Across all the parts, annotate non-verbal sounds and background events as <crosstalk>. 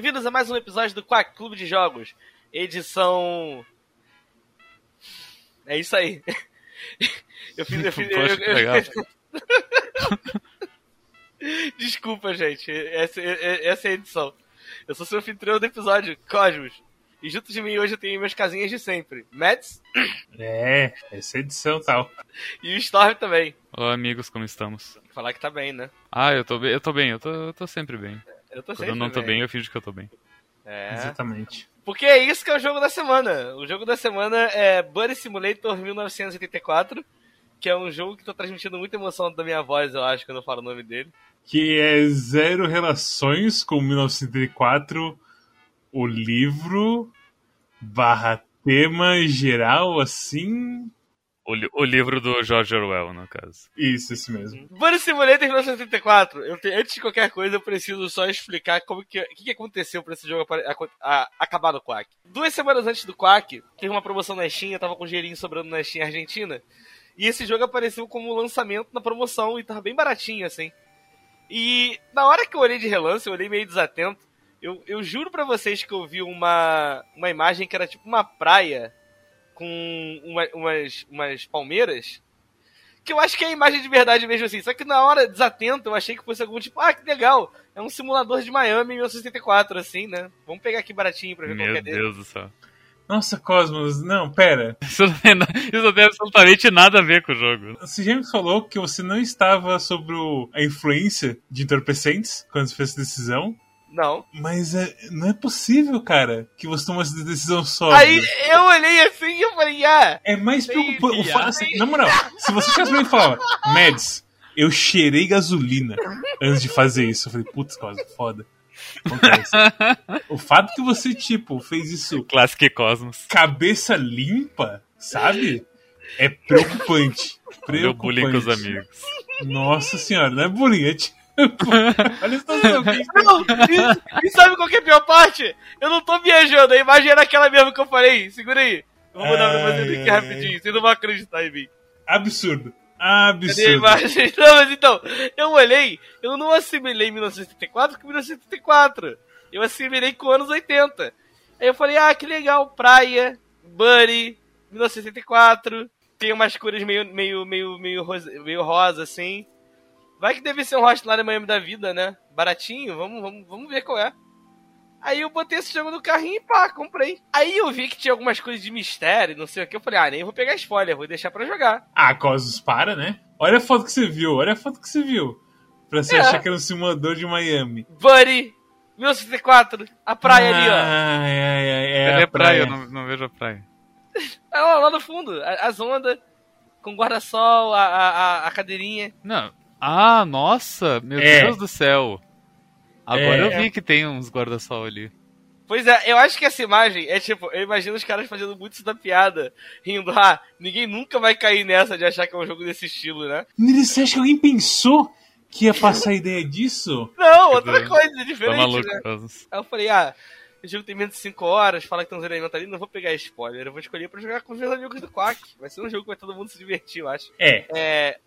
Bem-vindos a mais um episódio do Quack Clube de Jogos, edição. É isso aí. <laughs> Eu fiz. Eu fiz eu, Poxa, que legal. <laughs> Desculpa, gente. Essa, essa é a edição. Eu sou seu anfitrião do episódio, Cosmos. E junto de mim hoje eu tenho minhas casinhas de sempre. Mads É, essa é edição tal. e o Storm também. Olá, amigos, como estamos? Falar que tá bem, né? Ah, eu tô bem, eu tô bem, eu tô, eu tô sempre bem. Eu tô Quando eu não tô bem, eu finjo que eu tô bem. É. Exatamente. Porque é isso que é o jogo da semana. O jogo da semana é Buddy Simulator 1984, que é um jogo que tá transmitindo muita emoção da minha voz, eu acho, quando eu falo o nome dele. Que é zero relações com 1934, o livro barra tema geral, assim. O, li- o livro do George Orwell, no caso. Isso, esse mesmo. Buddy Simulator 1984. Eu te- antes de qualquer coisa, eu preciso só explicar como que, o que, que aconteceu pra esse jogo apare- aco- a- acabar no Quack. Duas semanas antes do Quack, teve uma promoção na Steam, eu tava com um dinheirinho sobrando na Steam Argentina. E esse jogo apareceu como lançamento na promoção e tava bem baratinho, assim. E na hora que eu olhei de relance, eu olhei meio desatento. Eu, eu juro pra vocês que eu vi uma, uma imagem que era tipo uma praia com uma- umas, umas palmeiras. Que eu acho que é a imagem de verdade mesmo assim. Só que na hora, desatento, eu achei que fosse algum tipo, ah, que legal. É um simulador de Miami em 1974, assim, né? Vamos pegar aqui baratinho pra ver qual que é Meu dele. Deus do céu. Nossa, Cosmos, não, pera. <laughs> Isso não, tem, isso não tem absolutamente nada a ver com o jogo. Você já me falou que você não estava sobre a influência de entorpecentes quando você fez essa decisão. Não. Mas é- não é possível, cara, que você tomou essa decisão só. Aí eu olhei assim e eu falei, ah, É mais preocupante. fa- assim, na moral, se você chegasse pra mim e falava, Mads, eu cheirei gasolina antes de fazer isso. Eu falei, putz, Cosmo, foda. Acontece. o fato que você, tipo, fez isso Classic Cosmos. cabeça limpa, sabe? É preocupante. Meu bullying com os Preocupante. amigos. Nossa senhora, não é bullying, é tipo. Olha tá Não, e, e sabe qual que é a pior parte? Eu não tô viajando, a imagem era aquela mesmo que eu falei. Segura aí. Eu vou mandar pra vocês aqui rapidinho, vocês não vão acreditar em mim. Absurdo. Cadê Absurdo. imagem? <laughs> Não, mas então, eu olhei, eu não assimilei 1974 com 1974. Eu assimilei com anos 80. Aí eu falei, ah, que legal, praia, Buddy, 1974. Tem umas cores meio, meio, meio, meio, rosa, meio rosa, assim. Vai que deve ser um Hotline Miami da vida, né? Baratinho, vamos, vamos, vamos ver qual é. Aí eu botei esse jogo no carrinho e pá, comprei. Aí eu vi que tinha algumas coisas de mistério, não sei o que. Eu falei, ah, nem vou pegar spoiler, vou deixar pra jogar. Ah, Cosmos, para, né? Olha a foto que você viu, olha a foto que você viu. Pra você É. achar que era um simulador de Miami. Buddy, 1974, a praia ali, ó. Ai, ai, ai, é Cadê a praia? praia. Eu não, não vejo a praia. <laughs> É lá, lá no fundo, as ondas, com guarda-sol, a, a- a cadeirinha. Não. Ah, nossa! Meu É. Deus do céu! Agora É. eu vi que tem uns guarda-sol ali. Pois é, eu acho que essa imagem é tipo, eu imagino os caras fazendo muito isso da piada, rindo, ah, ninguém nunca vai cair nessa de achar que é um jogo desse estilo, né? Você acha que alguém pensou que ia passar a ideia disso? Não, outra coisa, Tá diferente, maluco, né? Aí eu falei, ah, o jogo tem menos de 5 horas, fala que tem uns elementos ali, não vou pegar spoiler, eu vou escolher pra jogar com os meus amigos do Quack. Vai ser um jogo que vai todo mundo se divertir, eu acho. É, É.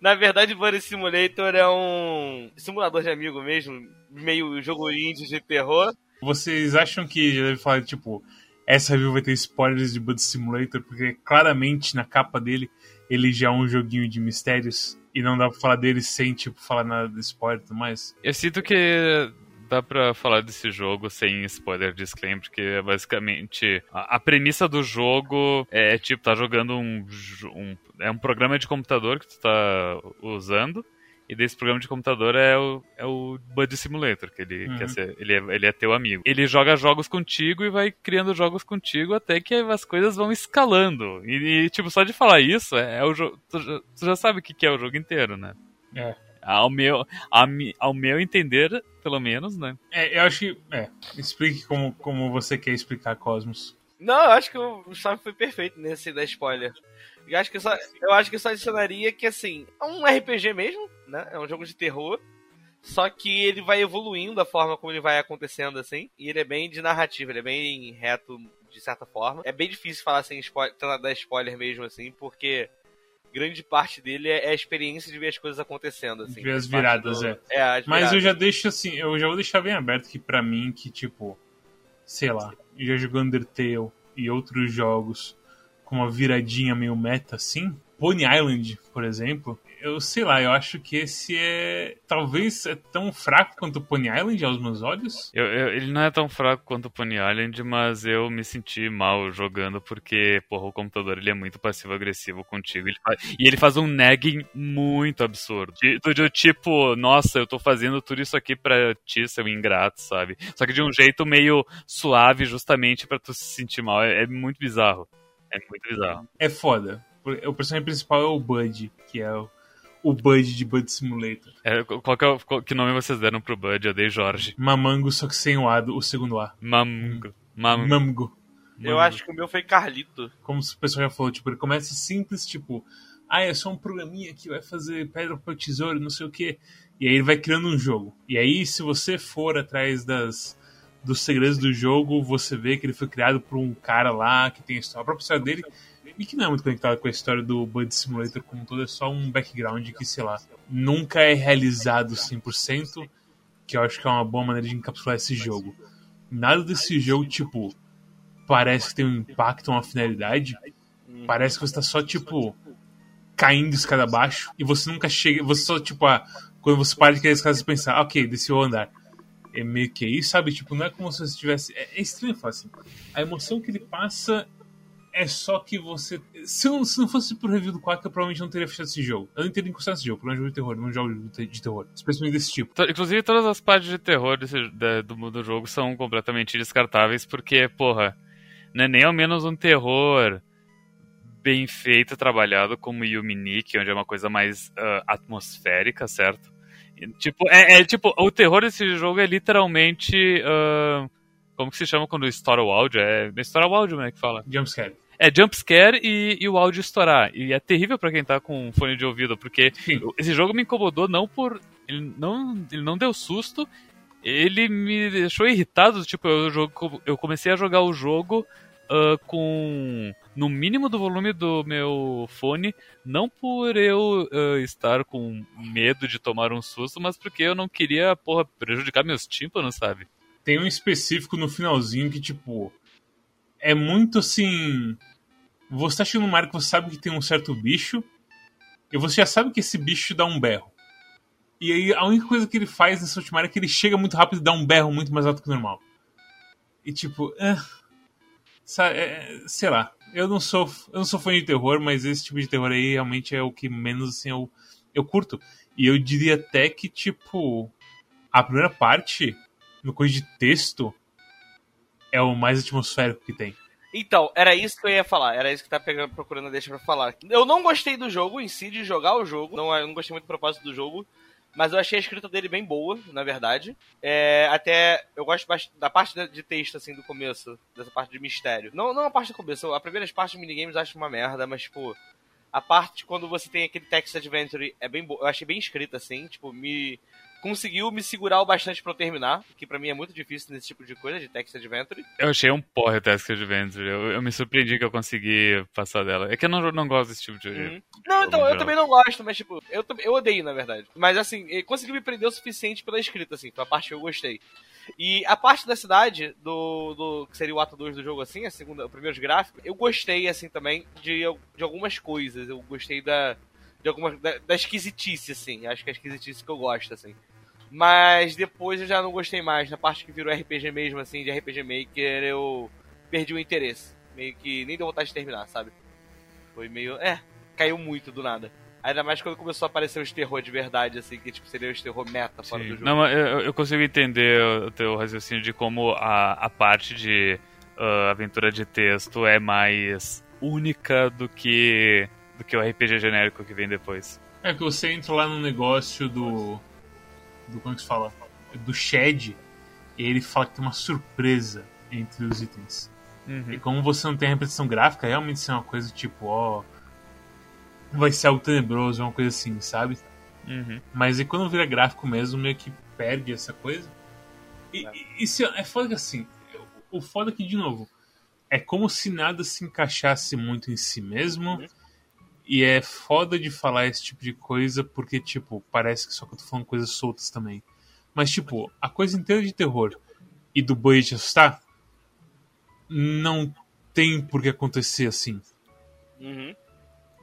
Na verdade, Buddy Simulator é um simulador de amigo mesmo, meio jogo indie de terror. vocês acham que já deve falar, tipo, essa review vai ter spoilers de Bud Simulator? Porque claramente na capa dele ele já é um joguinho de mistérios e não dá pra falar dele sem, tipo, falar nada de spoiler e tudo mais. Eu sinto que dá pra falar desse jogo sem spoiler disclaimer, porque é basicamente a, a premissa do jogo é tipo, tá jogando um, um. É um programa de computador que tu tá usando. E desse programa de computador é o, é o Buddy Simulator, que ele Uhum. quer ser. Ele é, ele é teu amigo. Ele joga jogos contigo e vai criando jogos contigo até que as coisas vão escalando. E, e, tipo, só de falar isso, é, é o jogo. Tu, já- tu já sabe o que, que é o jogo inteiro, né? É. Ao meu, a ao meu entender, pelo menos, né? É, eu acho que. É, explique como, como você quer explicar Cosmos. Não, eu acho que o Gustavo foi perfeito nesse da spoiler. Eu acho que só, eu acho que só adicionaria que assim, é um RPG mesmo, né? É um jogo de terror. Só que ele vai evoluindo a forma como ele vai acontecendo, assim. E ele é bem de narrativa, ele é bem reto de certa forma. É bem difícil falar sem spoiler, tentar dar spoiler mesmo, assim, porque grande parte dele é, é a experiência de ver as coisas acontecendo, assim. De ver as viradas, do- é. É, as Mas eu já deixo assim, eu já vou deixar bem aberto que pra mim que tipo, sei lá, já jogou Undertale e outros jogos com uma viradinha meio meta assim, Pony Island, por exemplo, eu sei lá, eu acho que esse é talvez é tão fraco quanto Pony Island aos meus olhos. Eu- eu- ele não é tão fraco quanto o Pony Island, mas eu me senti mal jogando porque, porra, o computador ele é muito passivo-agressivo contigo. Ele fa- e ele faz um nagging muito absurdo. Do, tipo, nossa, eu tô fazendo tudo isso aqui pra ti, seu ingrato, sabe? Só que de um jeito meio suave, justamente pra tu se sentir mal. É, é muito bizarro. É muito bizarro. É foda. O personagem principal é o Bud, que é o, o Bud de Bud Simulator. É, qual que, é o- qual- que nome vocês deram pro Bud? Eu dei Jorge. Mamango, só que sem o A, o segundo A. Mamungo. Mam, Mamgo. Eu acho que o meu foi Carlito. como o pessoal já falou, tipo, ele começa simples, tipo, ah, é só um programinha que vai fazer pedra, papel, tesouro, não sei o quê. E aí ele vai criando um jogo. E aí, se você for atrás das, dos segredos do jogo, você vê que ele foi criado por um cara lá que tem a, história, a própria história dele. E que não é muito conectado com a história do Bud Simulator como um todo, é só um background que, sei lá, nunca é realizado 100%, que eu acho que é uma boa maneira de encapsular esse jogo. Nada desse jogo, tipo, parece que tem um impacto, uma finalidade. Parece que você tá só, tipo, caindo escada abaixo e você nunca chega. Você só, tipo, ah, quando você para de cair escada, você pensa, ah, ok, desci o andar. É meio que isso, sabe? Tipo, não é como se você estivesse. É, é estranho falar assim. A emoção que ele passa é só que você. Se, eu, se não fosse pro review do Quack, eu provavelmente não teria fechado esse jogo. Eu não teria encostado nesse jogo, pelo menos jogo de terror, não jogo de terror. Especialmente desse tipo. To- Inclusive, todas as partes de terror desse- do, do jogo são completamente descartáveis, porque, porra, não é nem ao menos um terror bem feito, trabalhado como Yuminique, onde é uma coisa mais ah, atmosférica, certo? Tipo, é, é, tipo, o terror desse jogo é literalmente. ah, como que se chama quando estoura o áudio? É, estoura o áudio, né, que fala? Jumpscare. É jumpscare e, e o áudio estourar. E é terrível pra quem tá com fone de ouvido, porque Sim. esse jogo me incomodou não por. Ele não, ele não deu susto, ele me deixou irritado. Tipo, eu, jogo, eu comecei a jogar o jogo ah, com. no mínimo do volume do meu fone, não por eu ah, estar com medo de tomar um susto, mas porque eu não queria, porra, prejudicar meus tímpanos, sabe? Tem um específico no finalzinho que, tipo. É muito assim. Você tá chegando numa área que você sabe que tem um certo bicho. E você já sabe que esse bicho dá um berro. E aí a única coisa que ele faz nessa última área é que ele chega muito rápido e dá um berro muito mais alto que o normal. E tipo. É, sei lá. Eu não sou. Eu não sou fã de terror, mas esse tipo de terror aí realmente é o que menos assim, eu, eu curto. E eu diria até que, tipo. A primeira parte, no coisa de texto, é o mais atmosférico que tem. Então, era isso que eu ia falar. Era isso que tá pegando, procurando deixa pra falar. Eu não gostei do jogo em si, de jogar o jogo. Não, eu não gostei muito do propósito do jogo. Mas eu achei a escrita dele bem boa, na verdade. É, até eu gosto da parte de- de texto, assim, do começo. Dessa parte de mistério. Não, não a parte do começo. A primeira parte de minigames eu acho uma merda, mas, tipo... A parte quando você tem aquele text adventure é bem boa. Eu achei bem escrita, assim. Tipo, me... Conseguiu me segurar o bastante pra eu terminar. Que pra mim é muito difícil nesse tipo de coisa, de text adventure. Eu achei um porra Task Adventure. Eu, eu me surpreendi que eu consegui passar dela. É que eu não, não gosto desse tipo de. Uhum. Não, então, eu geral. também não gosto, mas tipo, eu, eu odeio, na verdade. Mas assim, ele conseguiu me prender o suficiente pela escrita, assim, foi a parte que eu gostei. E a parte da cidade, do, do que seria o ato 2 do jogo, assim, a segunda, o primeiro gráfico, eu gostei, assim, também, de, de algumas coisas. Eu gostei da. De alguma, da, da esquisitice, assim. Acho que é a esquisitice que eu gosto, assim. Mas depois eu já não gostei mais. Na parte que virou RPG mesmo, assim, de RPG Maker, eu perdi o interesse. Meio que nem deu vontade de terminar, sabe? Foi meio. É, caiu muito do nada. Ainda mais quando começou a aparecer os terror de verdade, assim, que tipo, seria os terror meta fora Sim. do jogo. Não, mas eu, eu consigo entender o teu raciocínio de como a, a parte de ah, aventura de texto é mais única do que do que o RPG genérico que vem depois. É que você entra lá no negócio do. Do como é que se fala? Do Shed, e ele fala que tem uma surpresa entre os itens. E como você não tem a representação gráfica, realmente isso é uma coisa tipo, ó. Vai ser algo tenebroso, uma coisa assim, sabe? Uhum. Mas e quando vira gráfico mesmo, meio que perde essa coisa. E, e isso é foda que assim. O foda que, de novo, é como se nada se encaixasse muito em si mesmo. E é foda de falar esse tipo de coisa porque, tipo, parece que só que eu tô falando coisas soltas também. Mas, tipo, a coisa inteira de terror e do boi te assustar não tem por que acontecer assim. Uhum.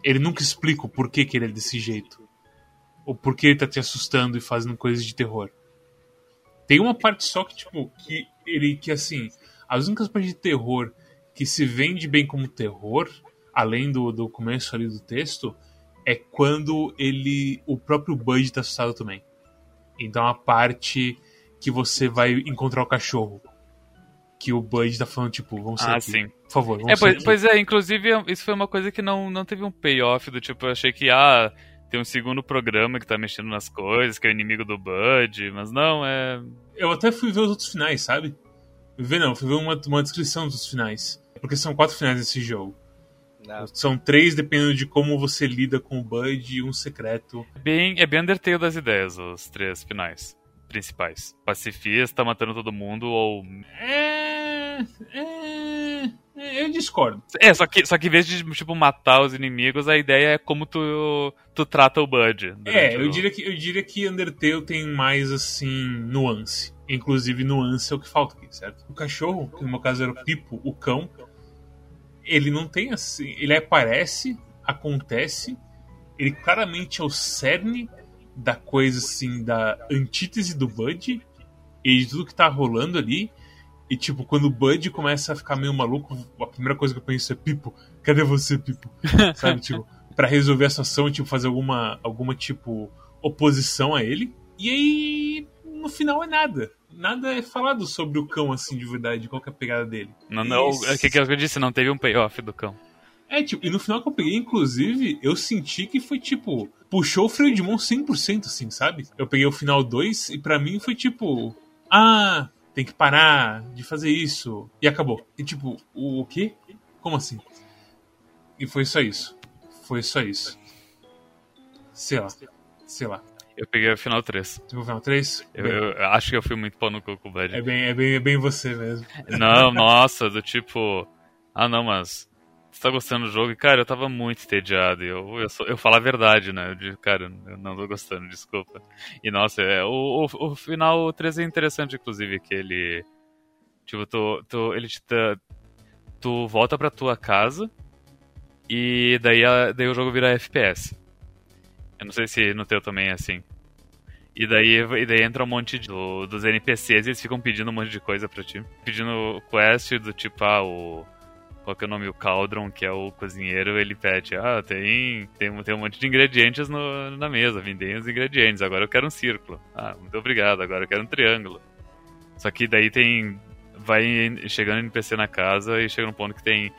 Ele nunca explica o porquê que ele é desse jeito. O porquê ele tá te assustando e fazendo coisas de terror. Tem uma parte só que, tipo, que ele, que assim, as únicas partes de terror que se vende bem como terror, além do, do começo ali do texto, é quando ele, o próprio Bud tá assustado também. Então a parte que você vai encontrar o cachorro. Que o Bud tá falando, tipo, vamos sair Ah, aqui. sim. Por favor, vamos É, pois, pois é, inclusive, isso foi uma coisa que não, não teve um payoff do tipo, eu achei que, ah, tem um segundo programa que tá mexendo nas coisas, que é o inimigo do Bud, mas não, é. Eu até fui ver os outros finais, sabe? Ver não, fui ver uma, uma descrição dos finais. Porque são quatro finais desse jogo. Não. São três dependendo de como você lida com o Bud e um secreto. Bem, é bem Undertale das ideias, os três finais principais. Pacifista, matando todo mundo, ou. É. é, é, eu discordo. É, só que, só que em vez de, tipo, matar os inimigos, a ideia é como tu, tu trata o Bud. É, eu o- diria, que, eu diria que Undertale tem mais, assim, nuance. Inclusive, nuance é o que falta aqui, certo? O cachorro, que no meu caso era o Pipo, o cão, ele não tem assim. Ele aparece, acontece, ele claramente é o cerne da coisa, assim, da antítese do Bud e de tudo que tá rolando ali. E, tipo, quando o Bud começa a ficar meio maluco, a primeira coisa que eu penso é: Pipo, cadê você, Pipo? <laughs> Sabe, tipo, pra resolver a situação, tipo, fazer alguma, alguma, tipo, oposição a ele. E aí, no final é nada. Nada é falado sobre o cão, assim, de verdade, qual que é a pegada dele. Não, não, o que, que eu disse? Não teve um payoff do cão. É, tipo, e no final que eu peguei, inclusive, eu senti que foi tipo. Puxou o freio de mão 100%, assim, sabe? Eu peguei o final 2 e pra mim foi tipo. Ah, tem que parar de fazer isso. E acabou. E tipo, o quê? Como assim? E foi só isso. Foi só isso. Sei lá. Sei lá. Eu peguei o final 3. Você o final 3? Eu, eu acho que eu fui muito pau no cu com o Bud. É bem, é, bem, é bem você mesmo. Não, <laughs> nossa, do tipo. Ah, não, mas. Você tá gostando do jogo? E, cara, eu tava muito entediado. Eu, eu, sou- eu falo a verdade, né? Eu digo, cara, eu não tô gostando, desculpa. E, nossa, é, o, o, o final 3 é interessante, inclusive, que ele. Tipo, tu, tu, ele te Tu volta pra tua casa. E daí, a- daí o jogo vira FPS. Eu não sei se no teu também é assim. E daí, e daí entra um monte de, do- dos NPCs e eles ficam pedindo um monte de coisa pra ti. Pedindo quest do tipo, ah, o. Qual que é o nome? O Cauldron, que é o cozinheiro, ele pede, ah, tem, tem, tem um monte de ingredientes no, na mesa, vendem os ingredientes, agora eu quero um círculo. Ah, muito obrigado, agora eu quero um triângulo. Só que daí tem. Vai chegando NPC na casa e chega num ponto que tem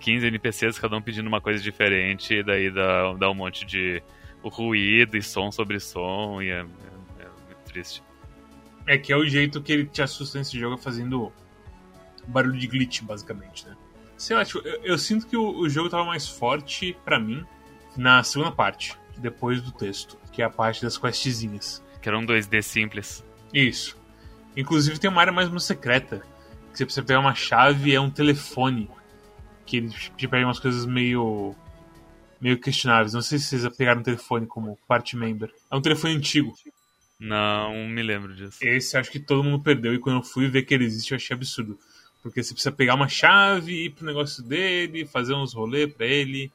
15 NPCs, cada um pedindo uma coisa diferente, e daí dá, dá um monte de ruído e som sobre som, e é, é- é muito triste. É que é o jeito que ele te assusta nesse jogo fazendo barulho de glitch, basicamente, né? Sei lá, tipo, eu, eu sinto que o, o jogo tava mais forte pra mim na segunda parte, depois do texto, que é a parte das questzinhas. Que era um 2D simples. Isso. Inclusive tem uma área mais ou menos secreta, que você precisa pegar uma chave e é um telefone, que ele te pega umas coisas meio meio questionáveis. Não sei se vocês pegaram o telefone como parte member. É um telefone antigo. Não me lembro disso. Esse acho que todo mundo perdeu e quando eu fui ver que ele existe eu achei absurdo. Porque você precisa pegar uma chave, ir pro negócio dele, fazer uns rolê pra ele.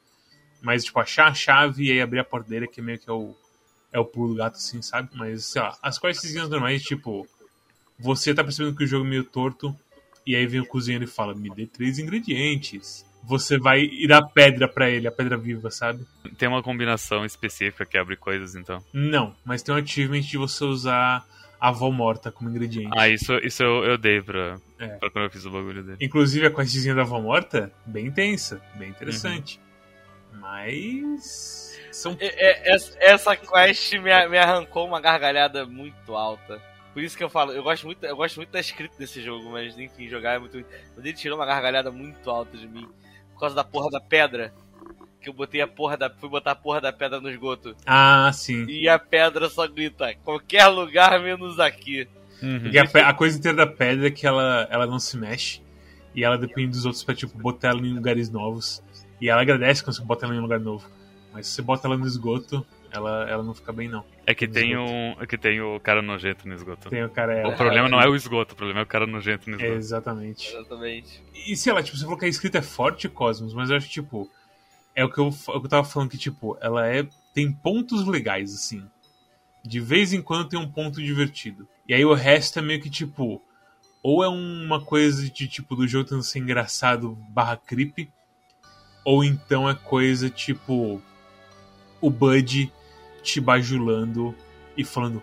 Mas, tipo, achar a chave e aí abrir a porta dele, que meio que é o, é o pulo do gato, assim, sabe? Mas, sei lá, as questzinhas normais, tipo, você tá percebendo que o jogo é meio torto, e aí vem o cozinheiro e fala, me dê três ingredientes. Você vai ir dar pedra pra ele, a pedra viva, sabe? Tem uma combinação específica que abre coisas, então. Não, mas tem um achievement de você usar a avó morta como ingrediente. Ah, isso, isso eu, eu dei pra, É. pra quando eu fiz o bagulho dele. Inclusive a questzinha da avó morta, bem intensa, bem interessante. Mas. São. É- é- essa- Essa quest me, me arrancou uma gargalhada muito alta. Por isso que eu falo, eu gosto muito, eu gosto muito da escrita desse jogo, mas enfim, jogar é muito. Mas ele tirou uma gargalhada muito alta de mim. Por causa da porra da pedra. Que eu botei a porra da. Fui botar a porra da pedra no esgoto. Ah, sim. E a pedra só grita, qualquer lugar menos aqui. Uhum. Porque a, pe- a coisa inteira da pedra é que ela, ela não se mexe. E ela depende dos outros pra, tipo, botar ela em lugares novos. E ela agradece quando você bota ela em um lugar novo. Mas se você bota ela no esgoto, ela, ela não fica bem, não. É que No tem esgoto. um. É que tem o cara nojento no esgoto. Tem o cara. O É, problema não é o esgoto, o problema é o cara nojento no é, esgoto. exatamente. Exatamente. E sei lá, tipo, você falou que a escrita é forte, Cosmos, mas eu acho que, tipo. É o que eu, é o que eu tava falando que, tipo, ela é. Tem pontos legais, assim. De vez em quando tem um ponto divertido. E aí o resto é meio que, tipo. Ou é uma coisa de, tipo, do jogo tentando ser engraçado barra creepy. Ou então é coisa, tipo. O Bud te bajulando e falando.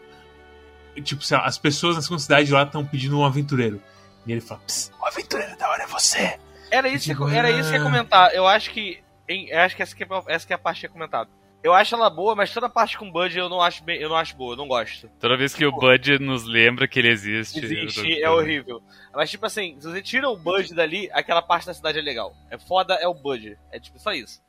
Tipo, lá, as pessoas na segunda cidade lá estão pedindo um aventureiro. E ele fala: Psst, o aventureiro da hora é você! Era isso, Tipo, que, era isso que eu ia ah. comentar. Eu acho que. em- eu acho que essa, que é, essa que é a parte que eu ia comentar. Eu acho ela boa, mas toda a parte com Bud eu não acho bem, eu não acho boa, eu não gosto. Toda vez que o Bud nos lembra que ele existe. Existe, é horrível. Mas tipo assim, se você tira o Bud dali, aquela parte da cidade é legal. É foda, é o Bud. É tipo só isso.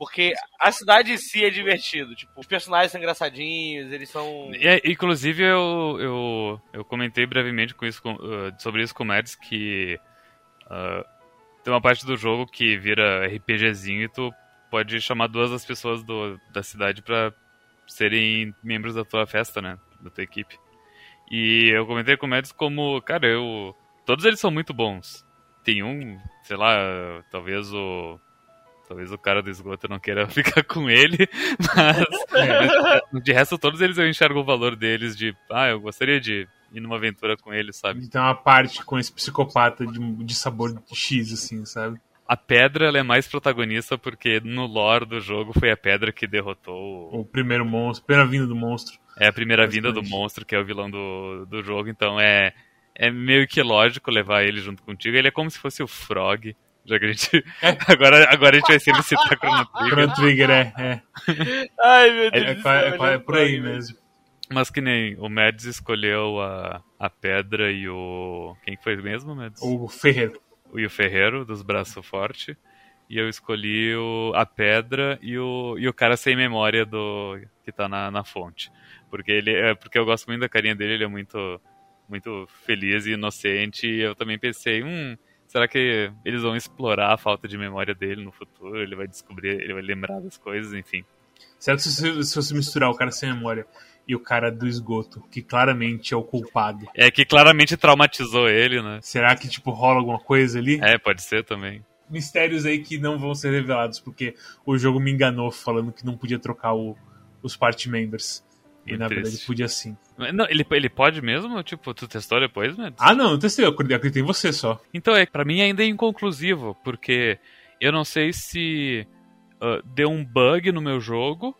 Porque a cidade em si é divertido. Tipo, os personagens são engraçadinhos, eles são. E, é, inclusive, eu, eu, eu comentei brevemente com isso, com, uh, sobre isso com o Mads, que uh, tem uma parte do jogo que vira RPGzinho e tu pode chamar duas das pessoas do, da cidade pra serem membros da tua festa, né? Da tua equipe. E eu comentei com o Mads como, cara, eu. Todos eles são muito bons. Tem um, sei lá, talvez o. Talvez o cara do esgoto não queira <laughs> ficar com ele, mas <laughs> de resto, todos eles eu enxergo o valor deles de, ah, eu gostaria de ir numa aventura com eles, sabe? Tem uma parte com esse psicopata de, de sabor X, assim, sabe? A pedra, ela é mais protagonista porque no lore do jogo foi a pedra que derrotou o- O primeiro monstro, a primeira vinda do monstro. É a primeira vinda do monstro, que é o vilão do, do jogo, então é, é meio que lógico levar ele junto contigo. Ele é como se fosse o Frog, já que a gente... É. <laughs> Agora, agora a gente vai sempre citar Chrono Trigger. Chrono Trigger é, é, Ai, meu é, Deus é, do qua- céu, é qua- ele é por aí mesmo. Mas que nem o Mads escolheu a, a pedra e o... Quem que foi mesmo, Mads? O Ferreiro. o e o Ferreiro, dos Braços Forte. E eu escolhi o, a pedra e o, e o cara sem memória do que tá na, na fonte. Porque ele é porque eu gosto muito da carinha dele, ele é muito muito feliz e inocente. E eu também pensei, hum, será que eles vão explorar a falta de memória dele no futuro? Ele vai descobrir, ele vai lembrar das coisas, enfim. Será que se, se você misturar o cara sem memória e o cara do esgoto, que claramente é o culpado, É que claramente traumatizou ele, né? será que, tipo, rola alguma coisa ali? É, pode ser também. Mistérios aí que não vão ser revelados, porque o jogo me enganou falando que não podia trocar o- os party members. E na verdade triste. podia sim. Não, ele, ele pode mesmo? Tipo, tu testou depois, Mads? Ah, não, não testei, eu acreditei em você só. Então, é, para mim ainda é inconclusivo, porque eu não sei se ah, deu um bug no meu jogo,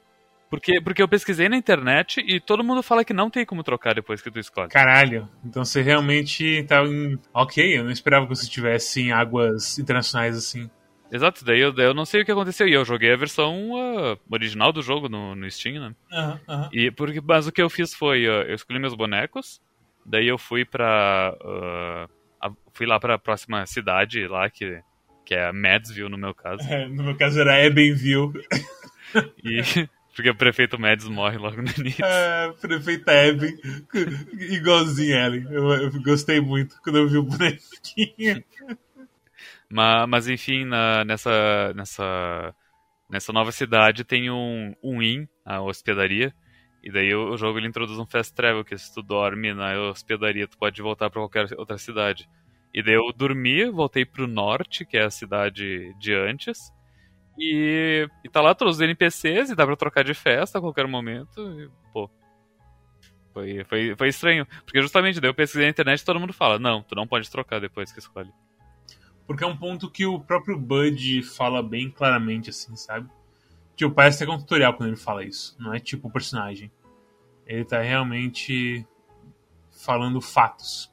porque, porque eu pesquisei na internet e todo mundo fala que não tem como trocar depois que tu escolhe. Caralho, então você realmente tava em. Ok, eu não esperava que você estivesse em águas internacionais assim. Exato, daí eu, daí eu não sei o que aconteceu. E eu joguei a versão ah, original do jogo no, no Steam, né? Aham, aham. E porque, mas o que eu fiz foi, ah, eu escolhi meus bonecos, daí eu fui pra. ah, a- fui lá pra próxima cidade lá, que, que é Madsville no meu caso. É, no meu caso era Ebenville. <laughs> E, porque o prefeito Mads morre logo no início. É, prefeita Eben. <laughs> Igualzinho Ellen. Eu, eu gostei muito quando eu vi o bonequinho. <laughs> Mas, mas enfim, na- nessa, nessa, nessa nova cidade tem um, um inn, a hospedaria. E daí o, jogo ele introduz um fast travel, que se tu dorme na hospedaria, tu pode voltar pra qualquer outra cidade. E daí eu dormi, voltei pro norte, que é a cidade de antes. E, e tá lá todos os NPCs e dá pra trocar de festa a qualquer momento. E, pô. Foi, foi, foi estranho. Porque justamente daí eu pesquisei na internet e todo mundo fala: Não, tu não pode trocar depois que escolhe. Porque é um ponto que o próprio Bud fala bem claramente, assim, sabe? Tipo, parece até é um tutorial quando ele fala isso. Não é tipo o personagem. Ele tá realmente falando fatos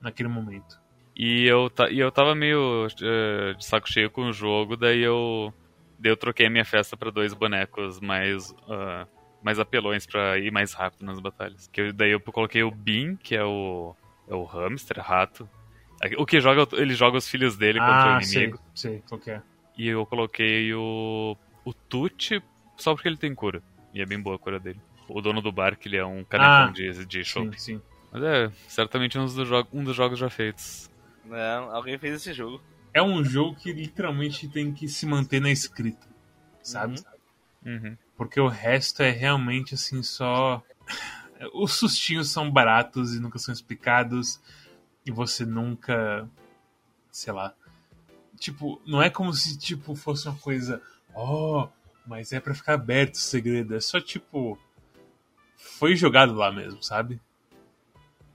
naquele momento. E eu, e eu tava meio eh, de saco cheio com o jogo, daí eu, daí eu troquei a minha festa pra dois bonecos mais, ah, mais apelões pra ir mais rápido nas batalhas. Que eu- daí eu coloquei o Bean, que é o, é o hamster, rato. O que joga, ele joga os filhos dele contra ah, o inimigo. sei, sei, qual que é. E eu coloquei o, o Tuti só porque ele tem cura. E é bem boa a cura dele. O dono do bar, que ele é um canecão Ah, de, de Sim, chopp. sim. Mas é, certamente um dos, um dos jogos já feitos. Não, alguém fez esse jogo. É um jogo que literalmente tem que se manter na escrita, sabe? Uhum. Porque o resto é realmente assim só. <laughs> Os sustinhos são baratos e nunca são explicados. E você nunca. Sei lá. Tipo, não é como se tipo fosse uma coisa. Oh, mas é para ficar aberto o segredo. É só tipo. Foi jogado lá mesmo, sabe?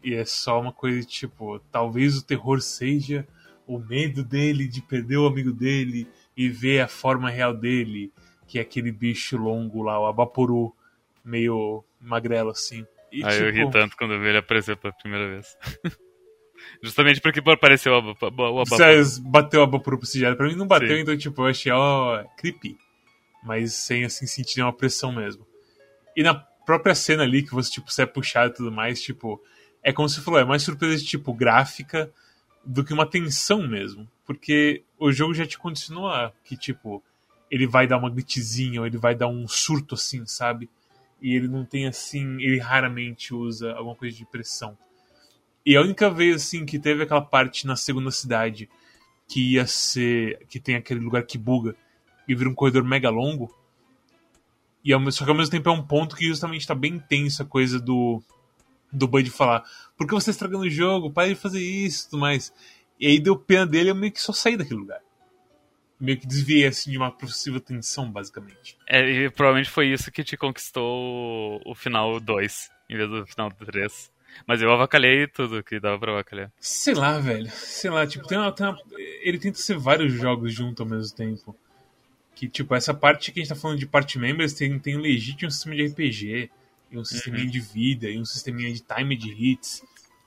E é só uma coisa tipo. Talvez o terror seja o medo dele de perder o amigo dele e ver a forma real dele, que é aquele bicho longo lá, o Abaporu, meio magrelo assim. E, Aí tipo... eu ri tanto quando eu vi ele aparecer pela primeira vez. <laughs> Justamente porque apareceu o Abaporu. Você bateu Abaporu pro CGI. Pra mim não bateu, Sim. então tipo, eu achei, ó, creepy. Mas sem assim sentir uma pressão mesmo. E na própria cena ali que você, tipo, sai puxado e tudo mais, tipo, é como se falou, é mais surpresa tipo gráfica do que uma tensão mesmo. Porque o jogo já te continua que, tipo, ele vai dar uma glitchzinha, ou ele vai dar um surto assim, sabe? E ele não tem assim, ele raramente usa alguma coisa de pressão. E a única vez assim que teve aquela parte na segunda cidade que ia ser que tem aquele lugar que buga e vira um corredor mega longo. E ao, só que ao mesmo tempo é um ponto que justamente tá bem tenso a coisa do do Bud falar: Por que você está estragando o jogo? Pare de fazer isso e tudo mais. E aí deu pena dele, eu meio que só saí daquele lugar. Meio que desviei assim de uma possível tensão, basicamente. É, e provavelmente foi isso que te conquistou o final 2, em vez do final 3. Mas eu avacalhei tudo que dava pra avacalhar. Sei lá, velho. Sei lá, tipo, tem uma, tem uma... ele tenta ser vários jogos junto ao mesmo tempo. Que, tipo, essa parte que a gente tá falando de party members tem, tem um legítimo sistema de RPG e um sisteminha uhum. de vida, e um sisteminha de time de hits,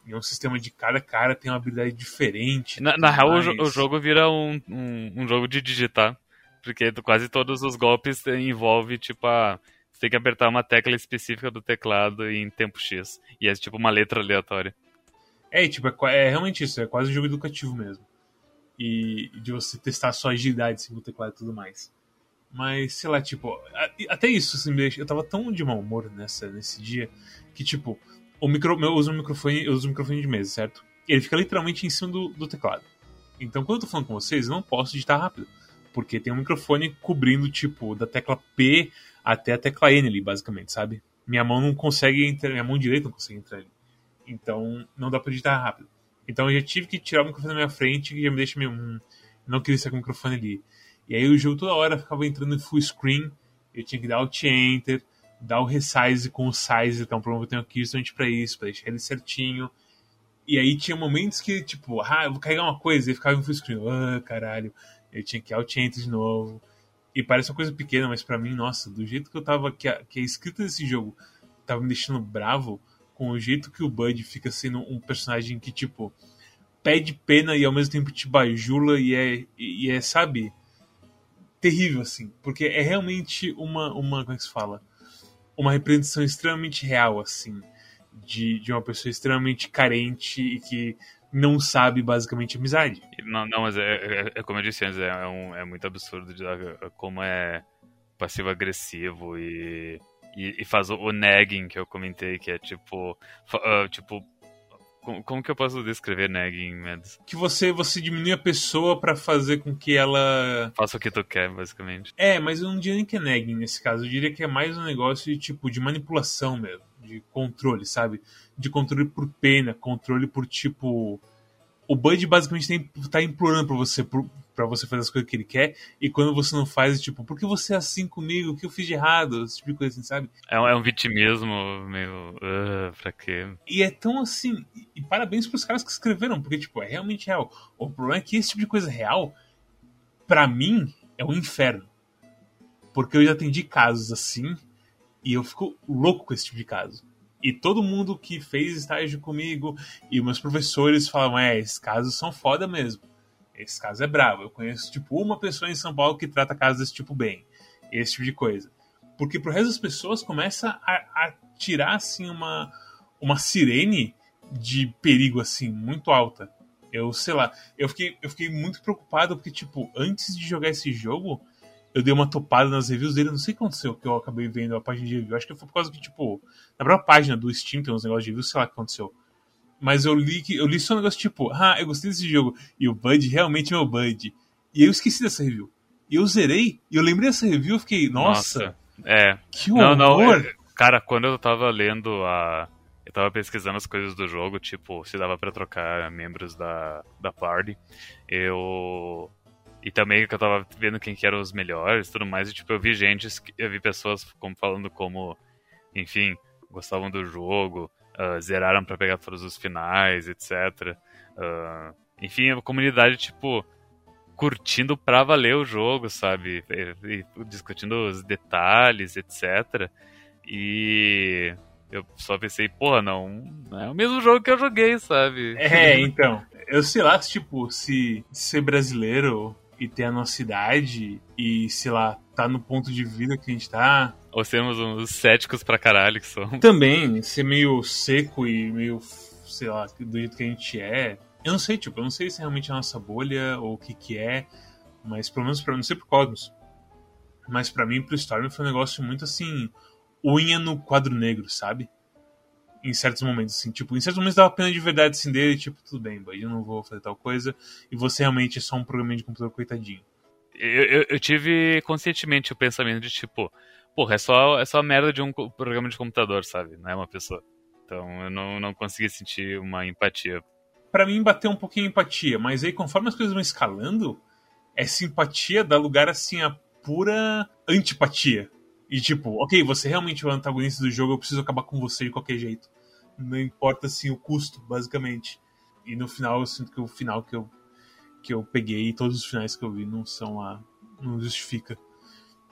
e um sistema de cada cara tem uma habilidade diferente. Na, na real, o, o, jogo vira um, um, um, jogo de digitar, porque quase todos os golpes envolvem, tipo, a. Você tem que apertar uma tecla específica do teclado em tempo X. E é tipo uma letra aleatória. É, tipo, é, é realmente isso, é quase um jogo educativo mesmo. E de você testar sua agilidade assim, no teclado e tudo mais. Mas, sei lá, tipo, até isso, assim, eu tava tão de mau humor nessa, nesse dia que, tipo, o micro, eu uso um microfone, eu uso um microfone de mesa, certo? Ele fica literalmente em cima do, do teclado. Então, quando eu tô falando com vocês, eu não posso digitar rápido. Porque tem um microfone cobrindo, tipo, da tecla P até a tecla N ali, basicamente, sabe? Minha mão não consegue entrar, minha mão direita não consegue entrar ali. Então, não dá pra digitar rápido. Então, eu já tive que tirar o microfone da minha frente, que já me deixa meio. Hum, não queria estar com o microfone ali. E aí o jogo toda hora ficava entrando em full screen, eu tinha que dar Alt Enter, dar o resize com o size, um problema que eu tenho aqui justamente pra isso, pra deixar ele certinho. E aí tinha momentos que, tipo, ah, eu vou carregar uma coisa, e ficava em full screen, ah, caralho, eu tinha que Alt Enter de novo. E parece uma coisa pequena, mas para mim, nossa, do jeito que eu tava, que a, que a escrita desse jogo tava me deixando bravo, com o jeito que o Bud fica sendo um personagem que, tipo, pede pena e ao mesmo tempo te bajula e é, e é sabe, terrível, assim, porque é realmente uma, uma como é que se fala? Uma representação extremamente real, assim, de, de uma pessoa extremamente carente e que não sabe basicamente amizade. Não, não mas é, é, é como eu disse antes, é, é, um, é muito absurdo de, como é passivo-agressivo e, e, e, faz o, o nagging que eu comentei, que é tipo, uh, tipo como, como, que eu posso descrever nagging, Mads? Que você, você diminui a pessoa para fazer com que ela. Faça o que tu quer, basicamente. É, mas eu não diria nem que é nagging nesse caso. Eu diria que é mais um negócio de tipo de manipulação mesmo. De controle, sabe? De controle por pena, controle por tipo. O Bud basicamente tem, tá implorando pra você, para você fazer as coisas que ele quer, e quando você não faz, tipo, por que você é assim comigo? O que eu fiz de errado? Esse tipo de coisa assim, sabe? É um, é um vitimismo meio. Uh, pra quê? E é tão assim. E parabéns pros caras que escreveram, porque, tipo, é realmente real. O problema é que esse tipo de coisa real, para mim, é um inferno. Porque eu já atendi casos assim, e eu fico louco com esse tipo de caso. E todo mundo que fez estágio comigo e meus professores falam: é, esses casos são foda mesmo esse caso é bravo. Eu conheço, tipo, uma pessoa em São Paulo que trata casos desse tipo bem. Esse tipo de coisa. Porque pro resto das pessoas começa a, a tirar, assim, uma, uma sirene de perigo, assim, muito alta. Eu, sei lá, eu fiquei, eu fiquei muito preocupado porque, tipo, antes de jogar esse jogo, eu dei uma topada nas reviews dele, não sei o que aconteceu, que eu acabei vendo a página de review. Acho que foi por causa que, tipo, na própria página do Steam tem uns negócios de review, sei lá o que aconteceu. Mas eu li que eu li só um negócio tipo, ah, eu gostei desse jogo. E o Bud realmente é o Bud. E eu esqueci dessa review. E eu zerei, e eu lembrei dessa review, eu fiquei, nossa, nossa. É. Que Não, não. horror! é- cara, quando eu tava lendo a. Eu tava pesquisando as coisas do jogo, tipo, se dava pra trocar membros da, da party. Eu. E também que eu tava vendo quem que eram os melhores e tudo mais. E, tipo, eu vi gente, eu vi pessoas como, falando como, enfim, gostavam do jogo, ah, zeraram pra pegar todos os finais, etc. Ah, enfim, a comunidade, tipo, curtindo pra valer o jogo, sabe? E, e discutindo os detalhes, etc. E eu só pensei, porra, não, não é o mesmo jogo que eu joguei, sabe? É, então. Eu sei lá, tipo, se ser brasileiro e ter a nossa idade e, sei lá, tá no ponto de vida que a gente tá. Ou sermos uns céticos pra caralho que são. Também ser meio seco e meio, sei lá, do jeito que a gente é. Eu não sei, tipo, eu não sei se realmente é a nossa bolha ou o que que é, mas pelo menos pra mim, não sei pro Cosmos. Mas pra mim, pro Storm foi um negócio muito assim, unha no quadro negro, sabe? Em certos momentos, assim, tipo, em certos momentos dava pena de verdade assim dele, tipo, tudo bem, boy, eu não vou fazer tal coisa, e você realmente é só um programa de computador coitadinho. Eu, eu, eu tive conscientemente o pensamento de tipo, porra, é só, é só merda de um programa de computador, sabe? Não é uma pessoa. Então eu não, não consegui sentir uma empatia. Pra mim bateu um pouquinho a empatia, mas aí conforme as coisas vão escalando, essa empatia dá lugar assim a pura antipatia. E tipo, ok, você realmente é o antagonista do jogo, eu preciso acabar com você de qualquer jeito. Não importa assim o custo, basicamente. E no final eu sinto que o final que eu que eu peguei e todos os finais que eu vi não são lá, não justifica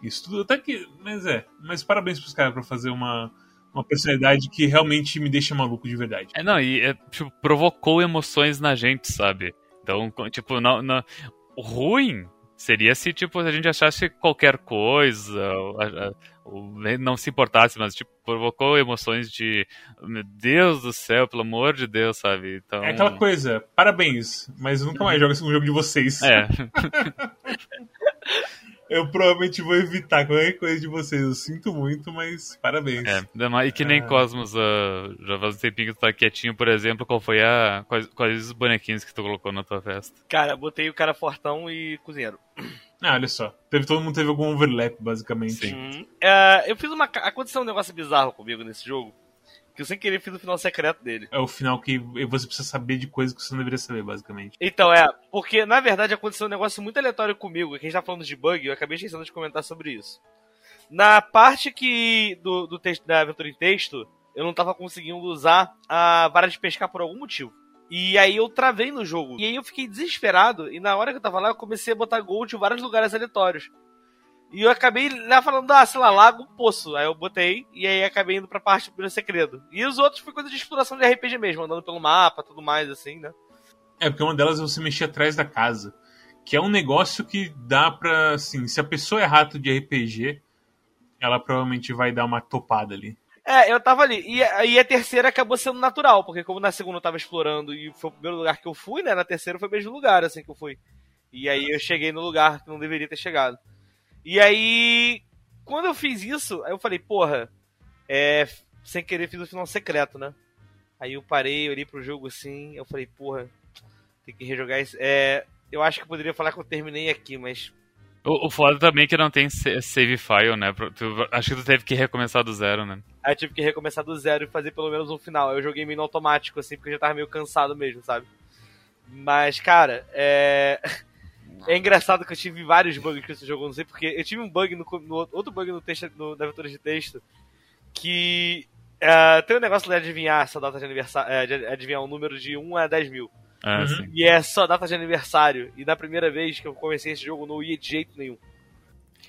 isso tudo. Até que, mas é, mas parabéns pros caras pra fazer uma uma personalidade que realmente me deixa maluco de verdade. É, não, e é, tipo, provocou emoções na gente, sabe? Então, tipo, não, não, ruim seria se, tipo, a gente achasse qualquer coisa, não se importasse, mas, tipo, provocou emoções de, meu Deus do céu, pelo amor de Deus, sabe? Então, É aquela coisa, parabéns, mas nunca mais jogo esse jogo de vocês. É, <laughs> <laughs> Eu provavelmente vou evitar qualquer coisa de vocês. Eu sinto muito, mas parabéns. é. E que nem Ah. Cosmos, ah, já faz um tempinho que tu tá quietinho, por exemplo, qual foi a. Quais, quais os bonequinhos que tu colocou na tua festa? Cara, botei o cara fortão e cozinheiro. Ah, olha só. Teve, todo mundo teve algum overlap, basicamente. Sim. É, eu fiz uma. Aconteceu um negócio bizarro comigo nesse jogo. Que eu sem querer fiz o final secreto dele. É o final que você precisa saber de coisas que você não deveria saber, basicamente. Então, é, porque na verdade aconteceu um negócio muito aleatório comigo. Que a gente tá falando de bug, eu acabei esquecendo de comentar sobre isso. Na parte que. do, do texto da aventura em texto, eu não tava conseguindo usar a vara de pescar por algum motivo. E aí eu travei no jogo. E aí eu fiquei desesperado. E na hora que eu tava lá, eu comecei a botar gold em vários lugares aleatórios. E eu acabei lá falando, ah, sei lá, lago, poço. Aí eu botei, e aí acabei indo pra parte do segredo. E os outros foi coisa de exploração de RPG mesmo, andando pelo mapa, tudo mais, assim, né? É, porque uma delas é você mexer atrás da casa. Que é um negócio que dá pra, assim, se a pessoa é rato de RPG, ela provavelmente vai dar uma topada ali. É, eu tava ali. E, a- e a terceira acabou sendo natural, porque como na segunda eu tava explorando e foi o primeiro lugar que eu fui, né? Na terceira foi o mesmo lugar, assim, que eu fui. E aí eu cheguei no lugar que não deveria ter chegado. E aí, quando eu fiz isso, aí eu falei, porra, é. Sem querer fiz o final secreto, né? Aí eu parei, olhei pro jogo assim, eu falei, porra, tem que rejogar isso. É. Eu acho que eu poderia falar que eu terminei aqui, mas. O, o foda também é que não tem sa- save file, né? Tu- acho que tu teve que recomeçar do zero, né? Aí eu tive que recomeçar do zero e fazer pelo menos um final. Eu joguei meio no automático, assim, porque eu já tava meio cansado mesmo, sabe? Mas, cara, é. <laughs> É engraçado que eu tive vários bugs com esse jogo, não sei porque. Eu tive um bug no, no outro bug no texto, no, na aventura de texto, que é, tem um negócio de adivinhar essa data de aniversário, é, de adivinhar um número de 1 a 10 mil. Ah, Uhum. E é só data de aniversário. E na primeira vez que eu comecei esse jogo, não ia de jeito nenhum.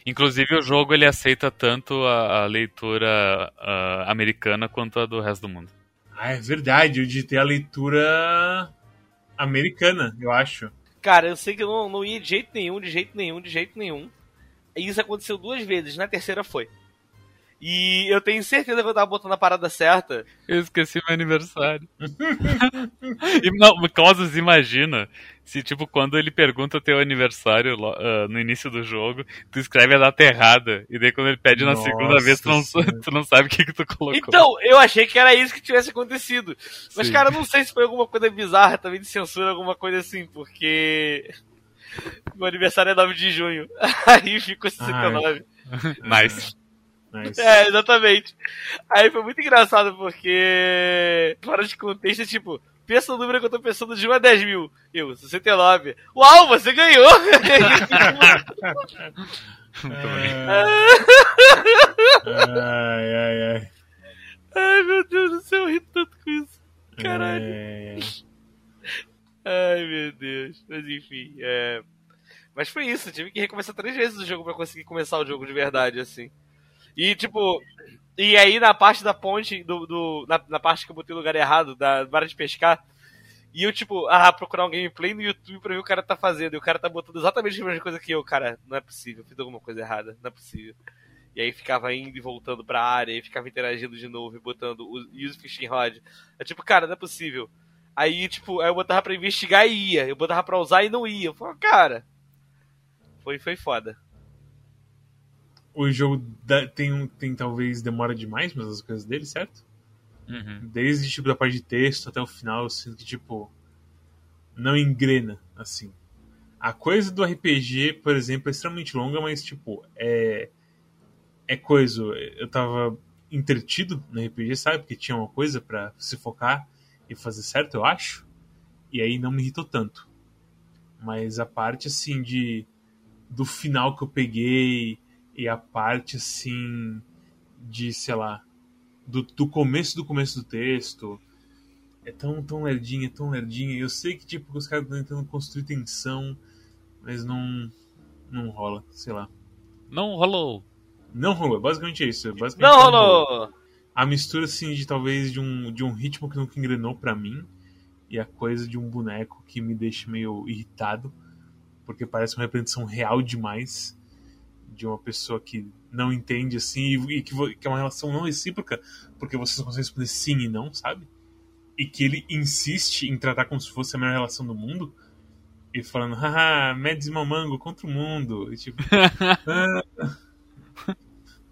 Inclusive o jogo ele aceita tanto a, a leitura ah, americana quanto a do resto do mundo. Ah, é verdade, eu digitei a leitura americana, eu acho. Cara, eu sei que eu não, não ia de jeito nenhum, de jeito nenhum, de jeito nenhum. E isso aconteceu duas vezes, na terceira foi. E eu tenho certeza que eu tava botando a parada certa. Eu esqueci meu aniversário. <laughs> não, Cosmos, imagina se, tipo, quando ele pergunta teu aniversário ah, no início do jogo, tu escreve a data errada. E daí quando ele pede na Nossa segunda vez, tu não, <laughs> tu não sabe o que, que tu colocou. Então, eu achei que era isso que tivesse acontecido. Mas, Sim. cara, eu não sei se foi alguma coisa bizarra também de censura, alguma coisa assim, porque. <laughs> Meu aniversário é 9 de junho. <laughs> Aí ficou 69. Nice. Nice. É, exatamente. Aí foi muito engraçado porque. Fora de contexto, é tipo, pensa no número que eu tô pensando de 1 a 10 mil. Eu, 69. Uau, você ganhou! Ai, ai, ai. Ai, meu Deus do céu, eu ri tanto com isso. Caralho. É, Ai, meu Deus. Mas enfim, é. Mas foi isso, tive que recomeçar três vezes o jogo pra conseguir começar o jogo de verdade, assim. E tipo. E aí na parte da ponte, do, do- na, na parte que eu botei no lugar errado, da vara de pescar, e eu, tipo, ah, procurar um gameplay no YouTube pra ver o o cara tá fazendo. E o cara tá botando exatamente a mesma coisa que eu, cara. Não é possível, fiz alguma coisa errada, não é possível. E aí ficava indo e voltando pra área, e ficava interagindo de novo e botando o use fishing rod. É tipo, cara, não é possível. Aí, tipo, aí eu botava pra investigar e ia. Eu botava pra usar e não ia. Eu falava, cara. Foi, foi foda. O jogo tem, tem talvez demora demais, mas as coisas dele, certo? Uhum. Desde tipo da parte de texto até o final, eu sinto que tipo não engrena assim. A coisa do RPG, por exemplo, é extremamente longa, mas tipo é é coisa. Eu tava entretido no RPG, sabe? Porque tinha uma coisa pra se focar e fazer certo, eu acho. E aí não me irritou tanto. Mas a parte assim de do final que eu peguei e a parte assim de, sei lá, do, do começo do começo do texto. É tão, tão lerdinha, tão lerdinha. Eu sei que tipo, os caras estão tentando construir tensão, mas não. não rola, sei lá. Não rolou. Não rolou, é basicamente isso. é basicamente Não rolou! A mistura, assim, de talvez de um, de um ritmo que nunca engrenou pra mim e a coisa de um boneco que me deixa meio irritado, porque parece uma representação real demais de uma pessoa que não entende, assim, e, e que, que é uma relação não recíproca, porque você só consegue responder sim e não, sabe? E que ele insiste em tratar como se fosse a melhor relação do mundo, e falando, haha, Mads e Mamango contra o mundo. E tipo. <laughs> ah.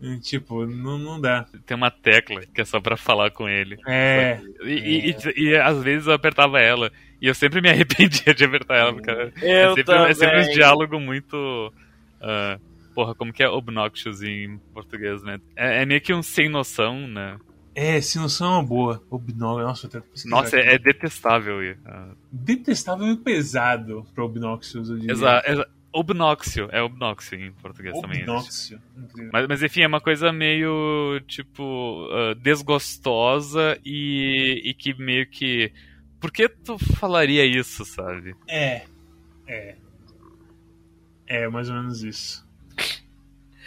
E, tipo, não, não dá. Tem uma tecla que é só pra falar com ele. É. E, e- e- e às vezes eu apertava ela. E eu sempre me <laughs> arrependia de apertar ela, porque Eu é sempre, é sempre um diálogo muito. ah, porra, como que é obnoxious em português, né? É, é meio que um sem noção, né? É, sem noção é uma boa. Obnóxio, nossa, eu até pesquisar Nossa, é, é detestável. e, ah, detestável e pesado pra Obnoxious, eu diria. exa, exa, obnóxio, é obnóxio em português também. Obnóxio. Incrível. Mas, mas enfim, é uma coisa meio, tipo, ah, desgostosa e, e que meio que. Por que tu falaria isso, sabe? É. É. É, mais ou menos isso.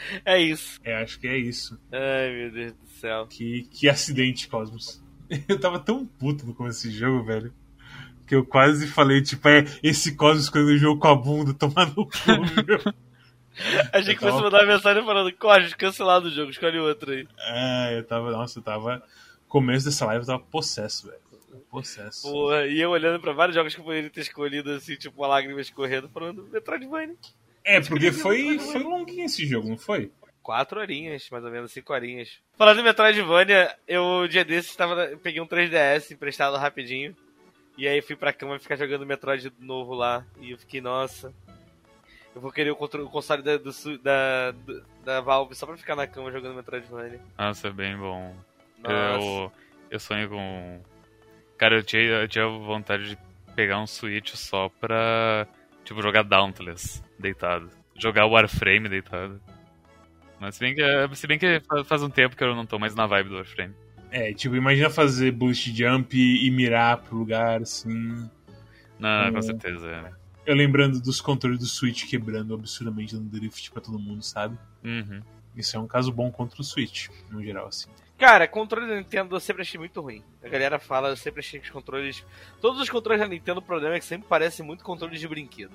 <laughs> É isso. É, acho que é isso. Ai, meu Deus do céu. Que, que acidente, Cosmos. <laughs> Eu tava tão puto no começo desse jogo, velho. Que eu quase falei, tipo, é esse Cosmos quando o jogo com a bunda tomar no cu, <laughs> meu. Achei que Eu fosse tava- mandar mensagem falando, Corre, cancelado o jogo, escolhe outro aí. Ah, eu tava, nossa, eu tava. Começo dessa live eu tava possesso, velho. Possesso. Porra, e eu olhando pra vários jogos que eu poderia ter escolhido, assim, tipo, uma lágrima escorrendo, falando Metroidvania. É, porque foi, foi longuinho esse jogo, não foi? Quatro horinhas, mais ou menos, cinco horinhas. Falando em Metroidvania, eu, um dia desses, tava, eu peguei um 3DS emprestado rapidinho. E aí fui pra cama ficar jogando Metroid novo lá. E eu fiquei, nossa. Eu vou querer o, controle, o console da, do da, do- da Valve só pra ficar na cama jogando Metroidvania. Nossa, é bem bom. Nossa. Eu, eu sonho com. Cara, eu tinha, eu tinha vontade de pegar um Switch só pra. Tipo, jogar Dauntless deitado. Jogar Warframe deitado. Mas se bem que, se bem que fa- faz um tempo que eu não tô mais na vibe do Warframe. É, tipo, imagina fazer boost jump e, mirar pro lugar, assim. Não, Hum. com certeza. é. Eu lembrando dos controles do Switch quebrando absurdamente dando drift pra todo mundo, sabe? Uhum. Isso é um caso bom contra o Switch, no geral, assim. Cara, controle da Nintendo eu sempre achei muito ruim. A galera fala, eu sempre achei que os controles. Todos os controles da Nintendo, o problema é que sempre parecem muito controles de brinquedo.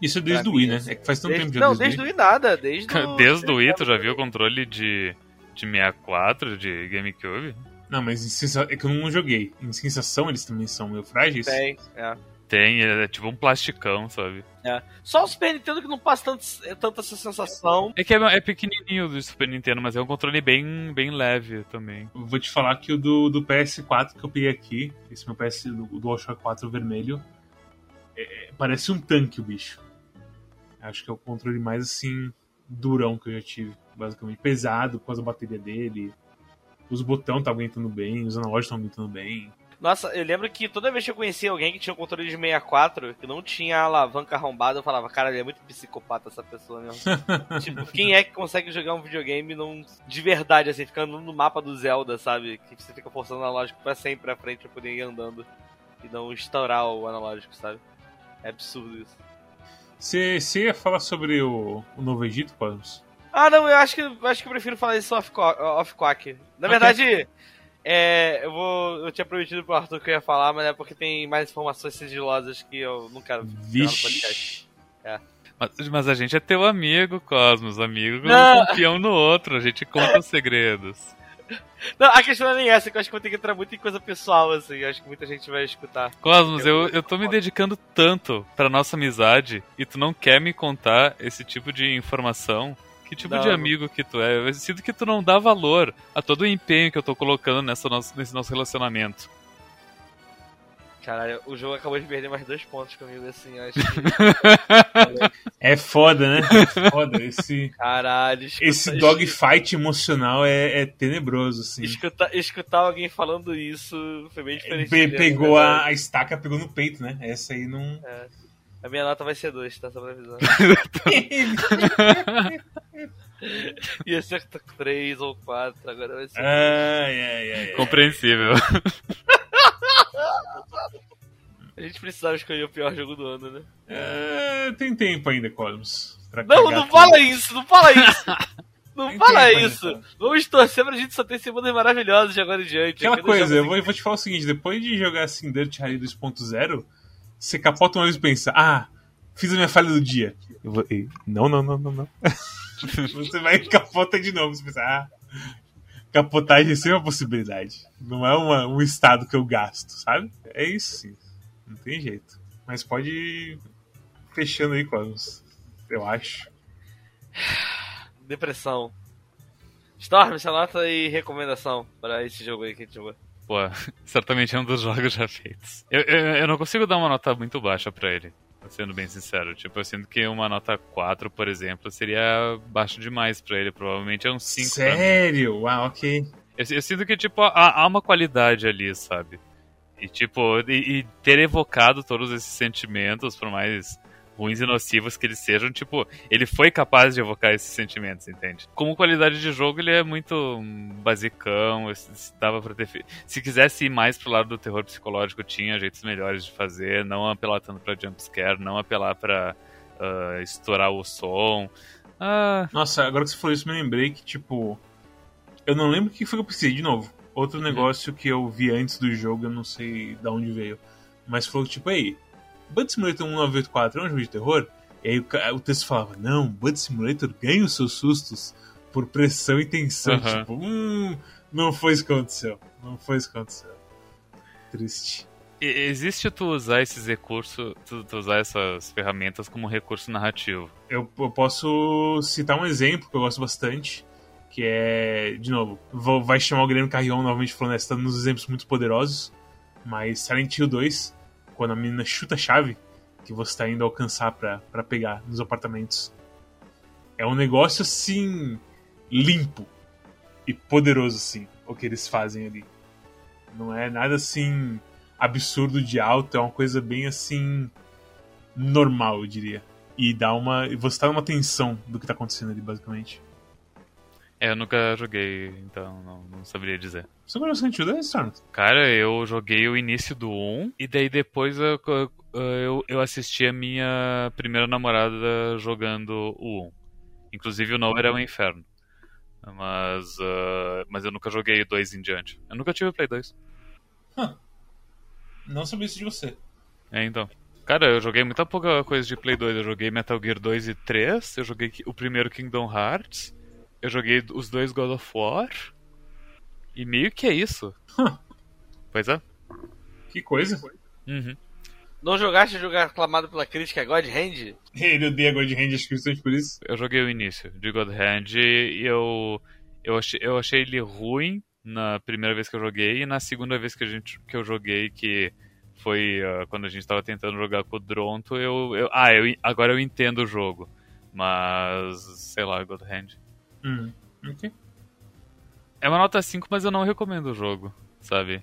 Isso é desde o Wii, né? assim, É que faz tanto Desde- tempo já não, desde, desde o Wii. Nada. Desde <laughs> o. Desde o Wii, tu já viu o controle de, de 64, de GameCube? Não, mas sensa... é que eu não joguei. Em sensação eles também são meio frágeis. Tem, é. Tem, é tipo um plasticão, sabe? é. Só o Super Nintendo que não passa tanto, é, tanta essa sensação. É que é, é pequenininho do Super Nintendo, mas é um controle bem, bem leve também. Eu Vou te falar que o do, do PS4 que eu peguei aqui, esse meu PS do DualShock 4 vermelho, é- é- parece um tanque o bicho. Acho que é o controle mais assim durão que eu já tive basicamente. Pesado, com a bateria dele. Os botões tá aguentando bem, os analógicos estão aguentando bem. Nossa, eu lembro que toda vez que eu conhecia alguém que tinha um controle de 64, que não tinha alavanca arrombada, eu falava, cara, ele é muito psicopata essa pessoa mesmo. <laughs> tipo, quem é que consegue jogar um videogame não, de verdade, assim, ficando no mapa do Zelda, sabe? Que você fica forçando o analógico pra sempre pra frente pra poder ir andando e não estourar o analógico, sabe? É absurdo isso. Você, você ia falar sobre o, o Novo Egito, Cosmos? Ah, não, eu acho que, eu acho que eu prefiro falar isso off-quack. Na verdade, é, eu vou. Eu tinha prometido pro Arthur que eu ia falar, mas é porque tem mais informações sigilosas que eu não quero Vixe. podcast. É. Mas, mas, a gente é teu amigo, Cosmos. Amigo não confia um no outro, a gente conta os segredos. <laughs> Não, a questão não é nem essa, que eu acho que vou ter que entrar muito em coisa pessoal, assim. Acho que muita gente vai escutar. Cosmos, eu, eu tô me dedicando tanto pra nossa amizade e tu não quer me contar esse tipo de informação. Que tipo não, de amigo que tu é? Eu sinto que tu não dá valor a todo o empenho que eu tô colocando nessa nosso, nesse nosso relacionamento. Caralho, o jogo acabou de perder mais dois pontos comigo, assim, acho <laughs> que... É foda, né? É foda. Esse, Caralho, escuta, esse dogfight emocional é, é, tenebroso, assim. Escutar, escutar alguém falando isso foi bem diferente. Pe pegou a, a, estaca, pegou no peito, né? Essa aí não... É. A minha nota vai ser 2, tá? Só pra avisar. <laughs> <laughs> Ia ser 3 ou 4, agora vai ser. Ai, ai, ai. Compreensível. <laughs> A gente precisava escolher o pior jogo do ano, né? É, tem tempo ainda, Cosmos. Não, não fala isso, não fala isso! <laughs> Não tem fala isso! Ainda, Vamos torcer pra gente só ter semanas maravilhosas de agora em diante. Aquela coisa, eu vou, eu vou, te falar o seguinte: depois de jogar assim Dirt Rally 2.0, você capota uma vez e pensa, ah, fiz a minha falha do dia. Eu vou, não, não, não, não, não. <laughs> você vai e capota de novo. Você pensa, ah, capotagem é sempre uma possibilidade. Não é uma, um estado que eu gasto, sabe? É isso sim. Não tem jeito. Mas pode ir fechando aí, Cosmos. Eu acho. Depressão. Storm, essa nota e recomendação para esse jogo aí que a gente jogou pô, <laughs> certamente é um dos jogos já feitos. Eu, eu, eu não consigo dar uma nota muito baixa para ele, sendo bem sincero. Tipo, eu sinto que uma nota 4, por exemplo, seria baixo demais para ele. Provavelmente é um 5. Sério? Ah, ok. Eu, eu, sinto que, tipo, há, há uma qualidade ali, sabe? E, tipo, e, e, ter evocado todos esses sentimentos, por mais ruins e nocivos que eles sejam, tipo, ele foi capaz de evocar esses sentimentos, entende? Como qualidade de jogo, ele é muito basicão, dava pra ter... Se quisesse ir mais pro lado do terror psicológico, tinha jeitos melhores de fazer, não apelar tanto pra jumpscare, não apelar pra uh, estourar o som. Ah... Nossa, agora que você falou isso, me lembrei que, tipo, eu não lembro o que foi que eu precisei, de novo. Outro uhum. negócio que eu vi antes do jogo, eu não sei de onde veio. Mas falou tipo, aí, Bud Simulator 1984 é um jogo de terror? E aí o, o texto falava, não, Bud Simulator ganha os seus sustos por pressão e tensão. Uhum. Tipo, hum, não foi isso que aconteceu. Não foi isso que aconteceu. Triste. Existe tu usar esses recursos, tu, tu, usar essas ferramentas como recurso narrativo? Eu, eu, posso citar um exemplo que eu gosto bastante, que é, de novo, vou, vai chamar o Guilherme Carrion novamente falando, né, está nos exemplos muito poderosos, mas Silent Hill 2 quando a menina chuta a chave que você está indo alcançar para pegar nos apartamentos. É um negócio assim limpo e poderoso assim, o que eles fazem ali. Não é nada assim absurdo de alto, é uma coisa bem assim normal, eu diria. E dá uma, você tá numa tensão do que tá acontecendo ali basicamente. É, eu nunca joguei, então não, não saberia dizer. Você conhece Resident Evil 2, Storm? Cara, eu joguei o início do 1 e daí depois eu, eu, eu assisti a minha primeira namorada jogando o 1. Inclusive o novo era um inferno. Mas, uh, mas eu nunca joguei o 2 em diante. Eu nunca tive o Play 2. Huh. Não sabia isso de você. É, então. Cara, eu joguei muita pouca coisa de Play 2. Eu joguei Metal Gear 2 e 3. Eu joguei o primeiro Kingdom Hearts. Eu joguei os dois God of War. E meio que é isso. <laughs> pois é. Que coisa. Uhum. Não jogaste o jogo aclamado pela crítica God Hand? <laughs> Ele odeia God Hand, acho que por isso. Eu joguei o início de God Hand e eu, eu, achei, eu achei ele ruim na primeira vez que eu joguei e na segunda vez que, a gente, que eu joguei, que foi uh, quando a gente estava tentando jogar com o Dronto, eu, eu, ah, eu, agora eu entendo o jogo. Mas, sei lá, God Hand. Hum, ok. É uma nota 5, mas eu não recomendo o jogo, sabe?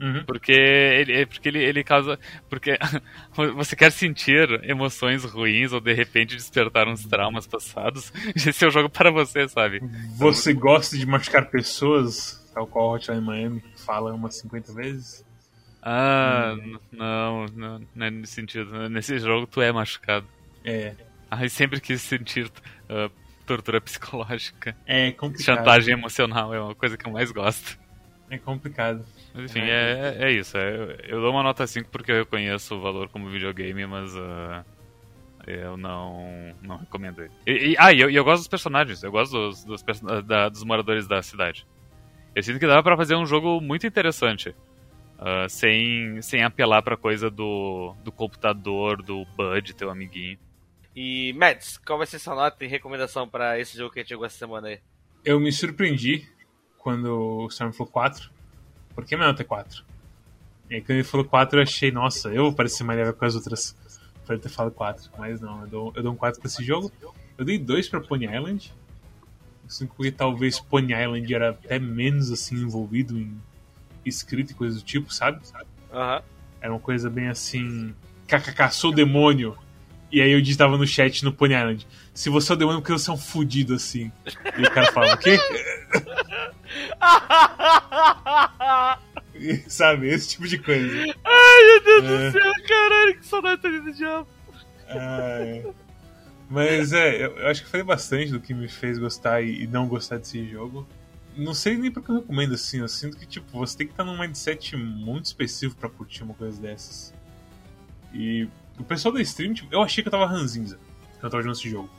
Uhum. Porque ele, porque ele, ele causa. Porque <laughs> você quer sentir emoções ruins ou de repente despertar uns traumas passados. <laughs> Esse é o jogo para você, sabe? Você gosta de machucar pessoas, tal qual Hotline Miami fala umas 50 vezes? Ah, não, não, não é nesse sentido. Nesse jogo tu é machucado. É. Ah, sempre quis sentir uh, tortura psicológica. É complicado. Chantagem emocional é uma coisa que eu mais gosto. É complicado. Mas enfim, é, é isso. É, eu dou uma nota 5 porque eu reconheço o valor como videogame, mas uh, eu não, não recomendo ele. E, e, ah, e eu, eu gosto dos personagens. Eu gosto dos, dos, da, dos moradores da cidade. Eu sinto que dá pra fazer um jogo muito interessante. Uh, sem, sem apelar pra coisa do, do computador, do Bud, teu amiguinho. E, Mads, qual vai ser sua nota e recomendação para esse jogo que a gente jogou essa semana aí? Eu me surpreendi quando o Storm falou 4, porque minha nota é 4. E aí quando ele falou 4 eu achei, nossa, eu vou parecer mais leve com as outras pra ele ter falado 4. Mas não, eu dou, eu dou um 4 pra esse jogo. Eu dei 2 pra Pony Island. Assim, porque talvez Pony Island era até menos assim envolvido em escrita e coisas do tipo, sabe? Uhum. Era uma coisa bem assim. KKK, sou demônio. E aí eu digitava no chat no Pony Island: Se você é o demônio, porque você é um fudido assim. E o cara falava: O quê? <laughs> Sabe, esse tipo de coisa. Ai, meu Deus é. do céu, caralho, que saudade do diabo. É. Mas é, eu acho que falei bastante do que me fez gostar e não gostar desse jogo. Não sei nem porque eu recomendo assim, eu sinto que tipo, você tem que estar num mindset muito específico para curtir uma coisa dessas. E o pessoal da stream, tipo, eu achei que eu tava ranzinza quando eu tava jogando esse jogo.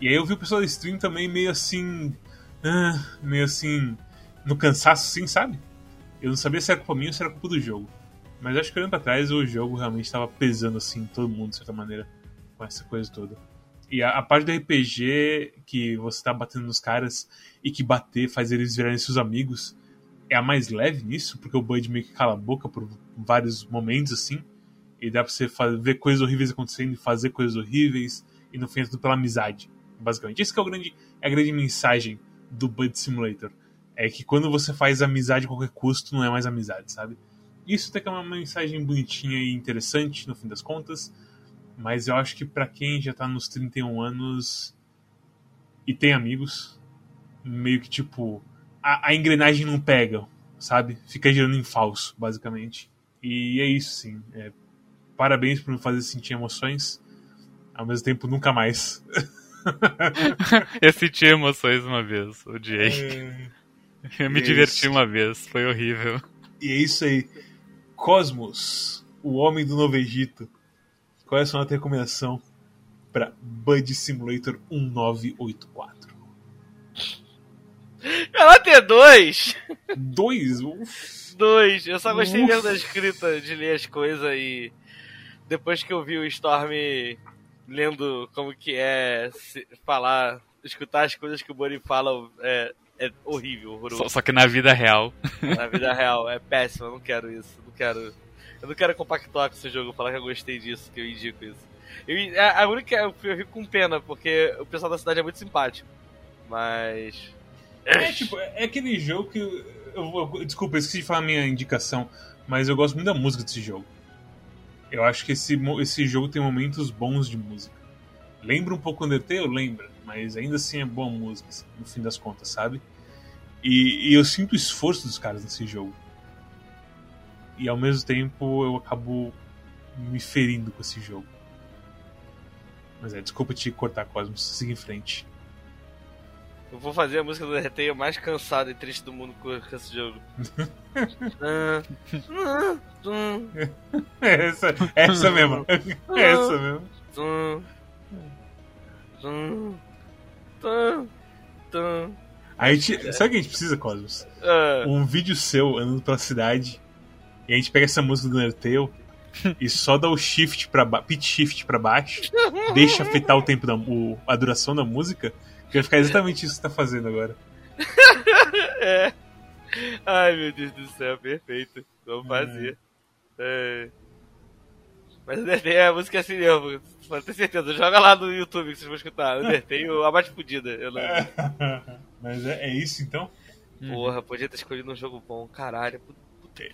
E aí eu vi o pessoal da stream também meio assim. Ah, meio assim. No cansaço, assim, sabe? Eu não sabia se era culpa minha ou se era culpa do jogo. Mas acho que olhando pra trás, o jogo realmente estava pesando, assim, todo mundo, de certa maneira, com essa coisa toda. E a, a, parte do RPG, que você tá batendo nos caras e que bater faz eles virarem seus amigos, é a mais leve nisso, porque o Bud meio que cala a boca por vários momentos, assim. E dá pra você ver coisas horríveis acontecendo e fazer coisas horríveis, e no fim é tudo pela amizade, basicamente. Isso que é, o grande, é a grande mensagem do Bud Simulator. É que quando você faz amizade a qualquer custo, não é mais amizade, sabe? Isso até que é uma mensagem bonitinha e interessante, no fim das contas. Mas eu acho que para quem já tá nos 31 anos e tem amigos, meio que tipo. A, a, engrenagem não pega, sabe? Fica girando em falso, basicamente. E é isso, sim. É, parabéns por me fazer sentir emoções. Ao mesmo tempo, nunca mais. <laughs> eu senti emoções uma vez, odiei. É... Eu me é diverti isso. uma vez, foi horrível. E é isso aí. Cosmos, o homem do Novo Egito. Qual é a sua recomendação para Bud Simulator 1984? Ela tem dois. Dois? Uf. Dois. Eu só gostei Uf. mesmo da escrita, de ler as coisas e depois que eu vi o Storm lendo como que é falar, escutar as coisas que o Bonnie fala, é, é horrível, horroroso. Só, só, que na vida real. <laughs> Na vida real, é péssimo, eu não quero isso. Não quero. Eu não quero compactuar com esse jogo, falar que eu gostei disso, que eu indico isso. Eu, a, a única. Eu, eu fico com pena, porque o pessoal da cidade é muito simpático. Mas. É, tipo, é aquele jogo que. Eu, eu, desculpa, eu esqueci de falar a minha indicação, mas eu gosto muito da música desse jogo. Eu acho que esse, esse jogo tem momentos bons de música. Lembra um pouco Undertale? Lembra. Mas ainda assim é boa música, assim, no fim das contas, sabe? E, e eu sinto o esforço dos caras nesse jogo. E ao mesmo tempo eu acabo me ferindo com esse jogo. Mas é, desculpa te cortar, Cosmos. Siga em frente. Eu vou fazer a música do Undertale mais cansada e triste do mundo com esse jogo. <laughs> É essa, essa mesmo. <laughs> essa mesmo. A gente, sabe o que a gente precisa, Cosmos? Um vídeo seu andando pela cidade e a gente pega essa música do Undertale e só dá o shift para pitch shift para baixo, deixa afetar o tempo da o, a duração da música, que vai ficar exatamente isso que você tá fazendo agora. <laughs> é. Ai meu Deus do céu, perfeito. Vamos fazer. É. Mas Undertale é a música assim mesmo. Pode ter certeza. Joga lá no YouTube que vocês vão escutar. Undertale, a mais fodida. Eu não... <laughs> Mas é, é isso então? Porra, podia ter escolhido um jogo bom. Caralho.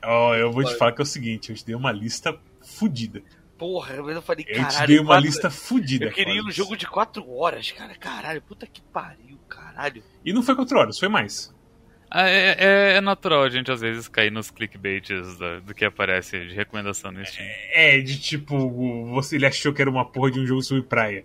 Ó, eu vou te falar que é o seguinte, eu te dei uma lista fodida. Porra, mas eu falei, Eu caralho. te dei uma quatro- lista fodida. Eu queria um jogo de 4 horas, cara. Caralho, puta que pariu, caralho. E não foi 4 horas, foi mais. Ah, é, é- é natural a gente às vezes cair nos clickbaits da- do que aparece de recomendação no Steam. É, de tipo, você, ele achou que era uma porra de um jogo sobre praia.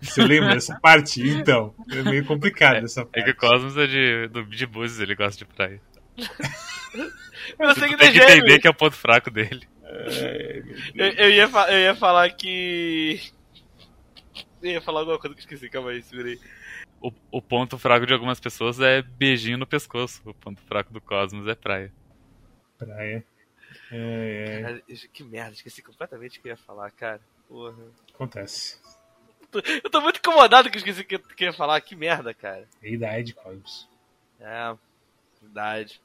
Você lembra dessa <laughs> parte? Então, é meio complicado essa É parte. que o Cosmos é de, do, de Búzios, ele gosta de praia. <laughs> Eu Tu sei que tem que entender que é o ponto fraco dele. É, Eu, eu ia, eu ia falar que. Eu ia falar alguma coisa que eu esqueci, calma aí, segura aí. O, o ponto fraco de algumas pessoas é beijinho no pescoço. O ponto fraco do Cosmos é praia. praia. É, é, Cara, que merda, esqueci completamente o que eu ia falar, cara. Porra. acontece. Eu tô muito incomodado que eu esqueci o que eu que eu ia falar, que merda, cara. É idade, Cosmos. É, verdade.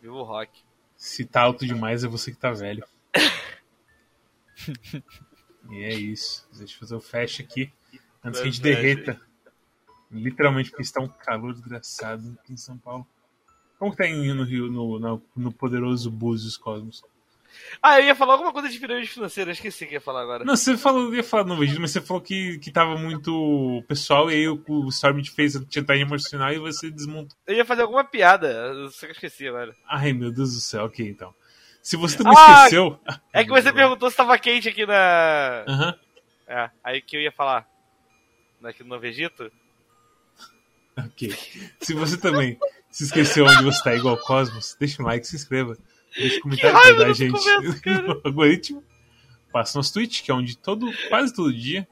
Viva o rock. Se tá alto demais, é você que tá velho. <laughs> e é isso. Deixa eu fazer o fecha aqui. Antes que a gente derreta. Literalmente, porque está um calor desgraçado aqui em São Paulo. Como que tá indo no Rio, no, no, no poderoso Búzios Cosmos? Ah, eu ia falar alguma coisa de pirâmide financeira, eu esqueci o que ia falar agora. Não, você falou, ia falar no vídeo, mas você falou que, que tava muito pessoal e aí o, o Storm te fez tentar emocional e você desmontou. Eu ia fazer alguma piada, só que eu esqueci agora. Ai, meu Deus do céu, ok, então. Se você também Ah, esqueceu. É que você perguntou se tava quente aqui na. Aham. É, aí que eu ia falar. Aqui no Vegito. Ok. Se você também se esqueceu onde você tá igual Cosmos, deixa um like, se inscreva. Deixa comentário pra raiva gente começo, <laughs> no algoritmo. Passa nosso Twitch, que é onde todo, quase todo dia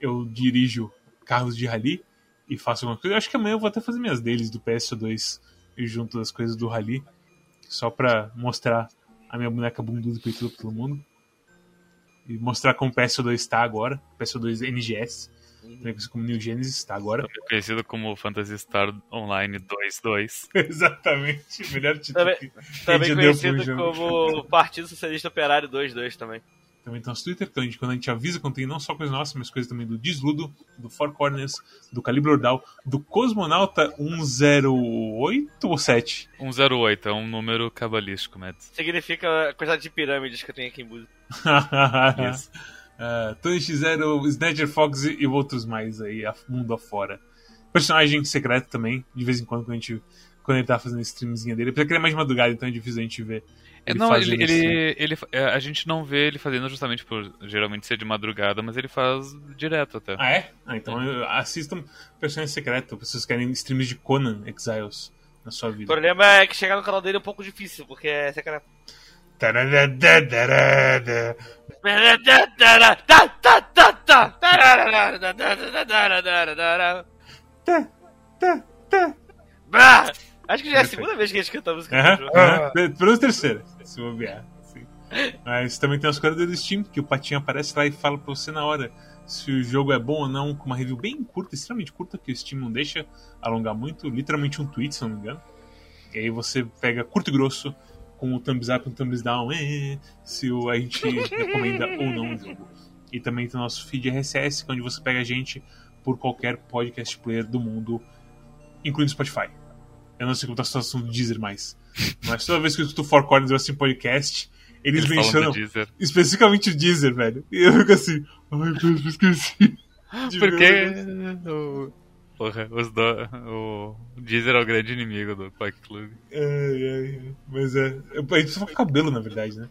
eu dirijo carros de rally e faço alguma coisa. Eu acho que amanhã eu vou até fazer minhas deles do PS2 e junto das coisas do rally. Só pra mostrar a minha boneca bunduda peituda pra todo mundo. E mostrar como o PS2 tá agora. PS2 NGS. Também conhecido como New Genesis tá agora. Conhecido como Phantasy Star Online 2.2. <laughs> Exatamente. Melhor título Também- que Também conhecido como Partido Socialista Operário 22 também. Também tem nosso Twitter, que a gente, quando a gente avisa quando tem não só coisas nossas, mas coisas também do Desludo, do Four Corners, do Calibre Ordal, do Cosmonauta 108 ou 7? 108 é um número cabalístico, Mads. Significa a quantidade de pirâmides que eu tenho aqui em Búzios. <laughs> Isso. Uh, Tony X0, Snatcher Fox e e outros mais aí, a- mundo afora. Personagem secreto também, de vez em quando, quando, a gente, quando ele tá fazendo streamzinha dele. Apesar que ele é mais de madrugada, então é difícil a gente ver. Ele não, fazendo ele, ele, ele, é, a gente não vê ele fazendo justamente por geralmente ser de madrugada, mas ele faz direto até. Ah, é? Ah, então eu- assistam Personagem Secreto, pessoas que querem streams de Conan Exiles na sua O vida. problema é que chegar no canal dele é um pouco difícil, porque é secreto. Acho que já é a segunda vez que a gente canta a música do jogo. aham. Pelo menos terceira, se bobear. sim. Mas também tem as coisas do Steam, que o Patinho aparece lá e fala pra você na hora se o jogo é bom ou não, com uma review bem curta, extremamente curta, que o Steam não deixa alongar muito, literalmente um tweet, se não me engano. E aí você pega curto e grosso, com o thumbs up e um thumbs down, eh, se o- a gente recomenda ou não o jogo. E também tem o nosso feed RSS, que é onde você pega a gente por qualquer podcast player do mundo, incluindo Spotify. Eu não sei como tá a situação do Deezer mais. Mas toda vez que eu escuto Four Corners ou assim podcast, eles, Eles mencionam especificamente o Deezer, velho. E eu fico assim, ai, meu, eu esqueci. <laughs> De Porque o, porra, os do, o Deezer é o grande inimigo do Quack Club. Ai, ai, ai. Mas é. A gente precisa com o cabelo, na verdade, né?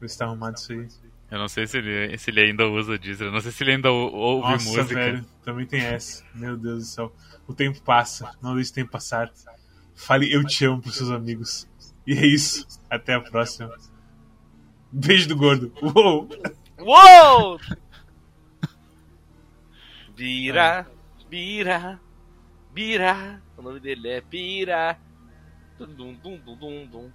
Ver se tá arrumado isso aí. Eu não sei se ele, se ele ainda usa o Deezer, eu não sei se ele ainda ou- ouve Nossa, música. velho, também tem essa. Meu Deus do céu. O tempo passa, não deixe o tempo passar. Fale eu te amo pros seus amigos. E é isso. Até a próxima. Beijo do gordo. Uou! Uou! Bira, Bira, Bira. O nome dele é Bira. Dum, dum, dum, dum, dum, dum.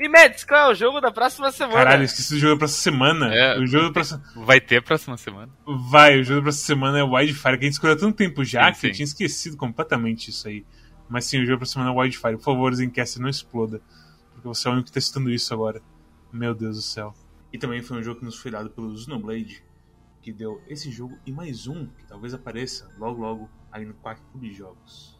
E Mads, qual é o jogo da próxima semana? Caralho, esqueci do jogo pra essa semana. É. O jogo da próxima. Vai ter próxima semana? Vai, o jogo da próxima semana é Wildfire, que a gente escolheu há tanto tempo já Sim, que eu sim. tinha esquecido completamente isso aí. Mas sim, o jogo próxima semana é Wildfire. Por favor, Zencast, não exploda. Porque você é o único que tá estudando isso agora. Meu Deus do céu. E também foi um jogo que nos foi dado pelo Xenoblade, que deu esse jogo e mais um que talvez apareça logo logo aí no Quack Clube de Jogos.